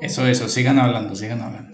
Eso, eso, sigan hablando, sigan hablando.